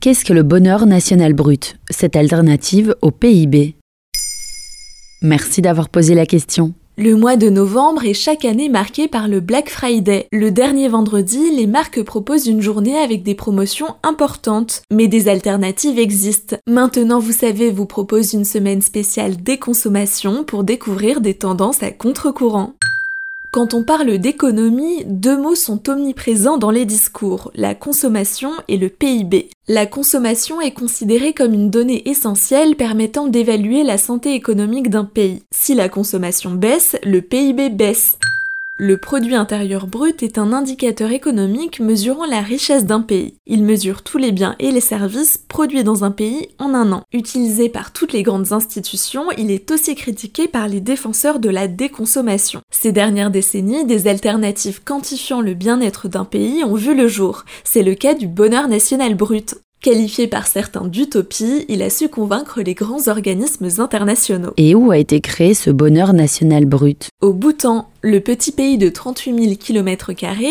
Qu'est-ce que le bonheur national brut, cette alternative au PIB Merci d'avoir posé la question. Le mois de novembre est chaque année marqué par le Black Friday. Le dernier vendredi, les marques proposent une journée avec des promotions importantes. Mais des alternatives existent. Maintenant, vous savez, vous propose une semaine spéciale déconsommation pour découvrir des tendances à contre-courant. Quand on parle d'économie, deux mots sont omniprésents dans les discours, la consommation et le PIB. La consommation est considérée comme une donnée essentielle permettant d'évaluer la santé économique d'un pays. Si la consommation baisse, le PIB baisse. Le produit intérieur brut est un indicateur économique mesurant la richesse d'un pays. Il mesure tous les biens et les services produits dans un pays en un an. Utilisé par toutes les grandes institutions, il est aussi critiqué par les défenseurs de la déconsommation. Ces dernières décennies, des alternatives quantifiant le bien-être d'un pays ont vu le jour. C'est le cas du bonheur national brut. Qualifié par certains d'utopie, il a su convaincre les grands organismes internationaux. Et où a été créé ce bonheur national brut? Au Bhoutan, le petit pays de 38 000 km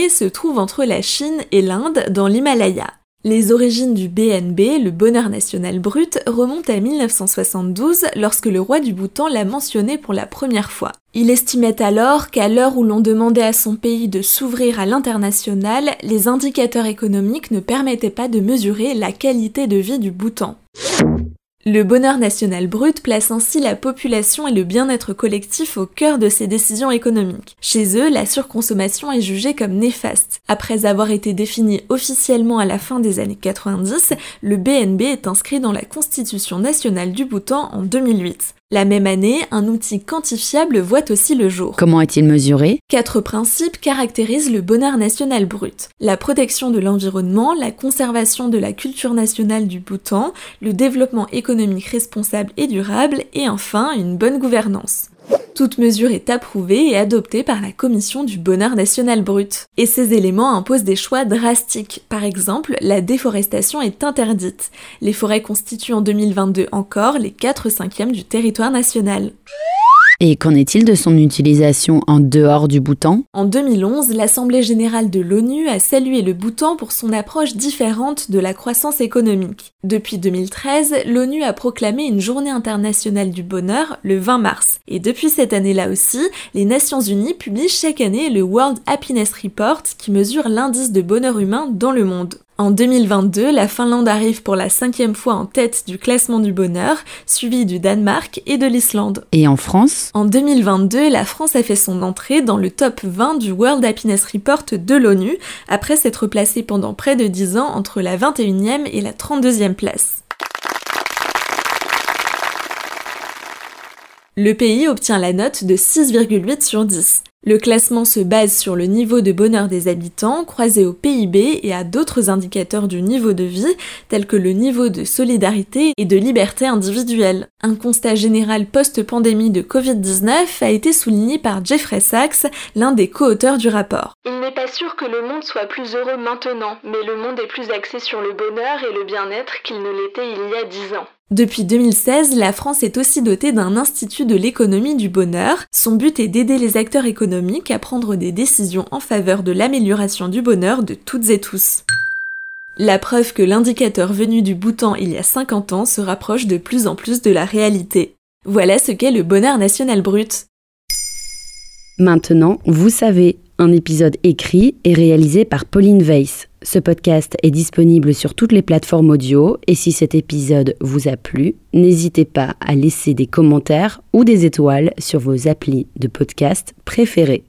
se trouve entre la Chine et l'Inde dans l'Himalaya. Les origines du BNB, le bonheur national brut, remontent à 1972 lorsque le roi du Bhoutan l'a mentionné pour la première fois. Il estimait alors qu'à l'heure où l'on demandait à son pays de s'ouvrir à l'international, les indicateurs économiques ne permettaient pas de mesurer la qualité de vie du Bhoutan. Le bonheur national brut place ainsi la population et le bien-être collectif au cœur de ses décisions économiques. Chez eux, la surconsommation est jugée comme néfaste. Après avoir été défini officiellement à la fin des années 90, le BNB est inscrit dans la Constitution nationale du Bhoutan en 2008. La même année, un outil quantifiable voit aussi le jour. Comment est-il mesuré? Quatre principes caractérisent le bonheur national brut. La protection de l'environnement, la conservation de la culture nationale du Bhoutan, le développement économique responsable et durable, et enfin une bonne gouvernance. Toute mesure est approuvée et adoptée par la Commission du bonheur national brut. Et ces éléments imposent des choix drastiques. Par exemple, la déforestation est interdite. Les forêts constituent en 2022 encore les 4 cinquièmes du territoire national. Et qu'en est-il de son utilisation en dehors du Bhoutan? En 2011, l'Assemblée générale de l'ONU a salué le Bhoutan pour son approche différente de la croissance économique. Depuis 2013, l'ONU a proclamé une journée internationale du bonheur le 20 mars. Et depuis cette année-là aussi, les Nations Unies publient chaque année le World Happiness Report qui mesure l'indice de bonheur humain dans le monde. En 2022, la Finlande arrive pour la cinquième fois en tête du classement du bonheur, suivi du Danemark et de l'Islande. Et en France? En 2022, la France a fait son entrée dans le top 20 du World Happiness Report de l'ONU, après s'être placée pendant près de 10 ans entre la 21e et la 32e place. Le pays obtient la note de 6,8 sur 10. Le classement se base sur le niveau de bonheur des habitants croisé au PIB et à d'autres indicateurs du niveau de vie tels que le niveau de solidarité et de liberté individuelle. Un constat général post-pandémie de Covid-19 a été souligné par Jeffrey Sachs, l'un des co-auteurs du rapport. Il n'est pas sûr que le monde soit plus heureux maintenant, mais le monde est plus axé sur le bonheur et le bien-être qu'il ne l'était il y a dix ans. Depuis 2016, la France est aussi dotée d'un institut de l'économie du bonheur. Son but est d'aider les acteurs économiques à prendre des décisions en faveur de l'amélioration du bonheur de toutes et tous. La preuve que l'indicateur venu du Bhoutan il y a 50 ans se rapproche de plus en plus de la réalité. Voilà ce qu'est le bonheur national brut. Maintenant, vous savez, un épisode écrit et réalisé par Pauline Weiss. Ce podcast est disponible sur toutes les plateformes audio et si cet épisode vous a plu, n'hésitez pas à laisser des commentaires ou des étoiles sur vos applis de podcast préférés.